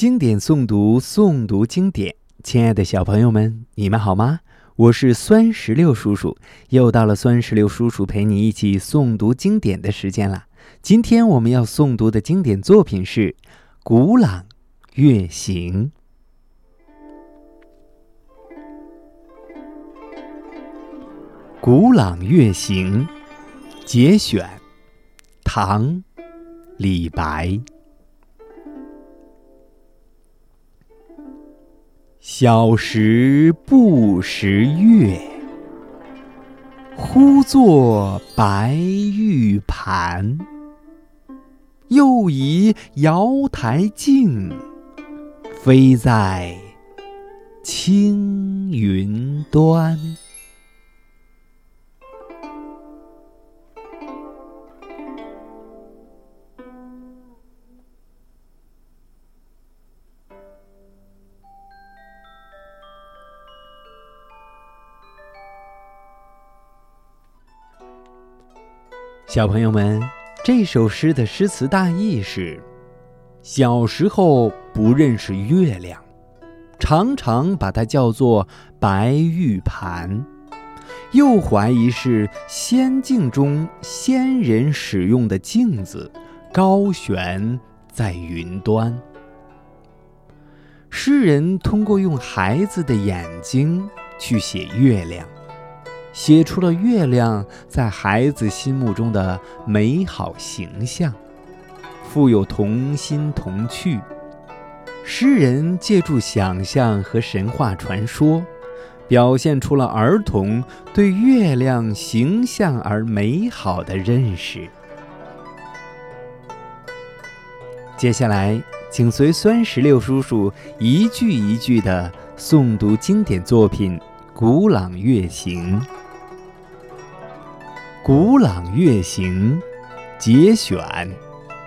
经典诵读，诵读经典。亲爱的小朋友们，你们好吗？我是酸石榴叔叔，又到了酸石榴叔叔陪你一起诵读经典的时间了。今天我们要诵读的经典作品是《古朗月行》。《古朗月行》节选，唐，李白。小时不识月，呼作白玉盘。又疑瑶台镜，飞在青云端。小朋友们，这首诗的诗词大意是：小时候不认识月亮，常常把它叫做白玉盘，又怀疑是仙境中仙人使用的镜子，高悬在云端。诗人通过用孩子的眼睛去写月亮。写出了月亮在孩子心目中的美好形象，富有童心童趣。诗人借助想象和神话传说，表现出了儿童对月亮形象而美好的认识。接下来，请随酸石榴叔叔一句一句地诵读经典作品《古朗月行》。《古朗月行》节选，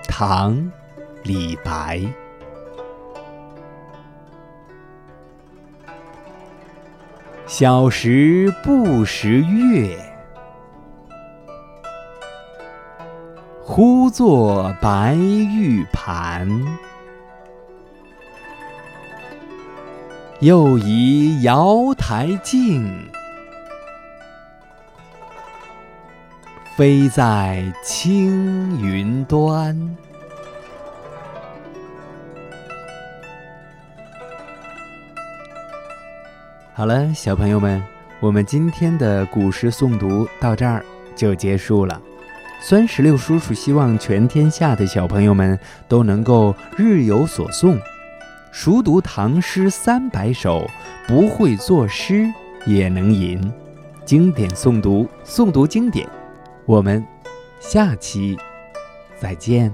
唐·李白。小时不识月，呼作白玉盘。又疑瑶台镜。飞在青云端。好了，小朋友们，我们今天的古诗诵读到这儿就结束了。酸石榴叔叔希望全天下的小朋友们都能够日有所诵，熟读唐诗三百首，不会作诗也能吟。经典诵读，诵读经典。我们下期再见。